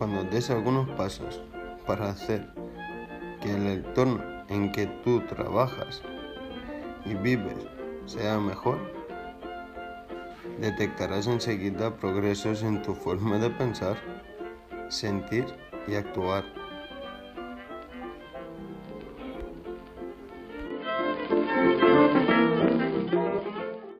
cuando des algunos pasos para hacer que el entorno en que tú trabajas y vives sea mejor, detectarás enseguida progresos en tu forma de pensar, sentir y actuar.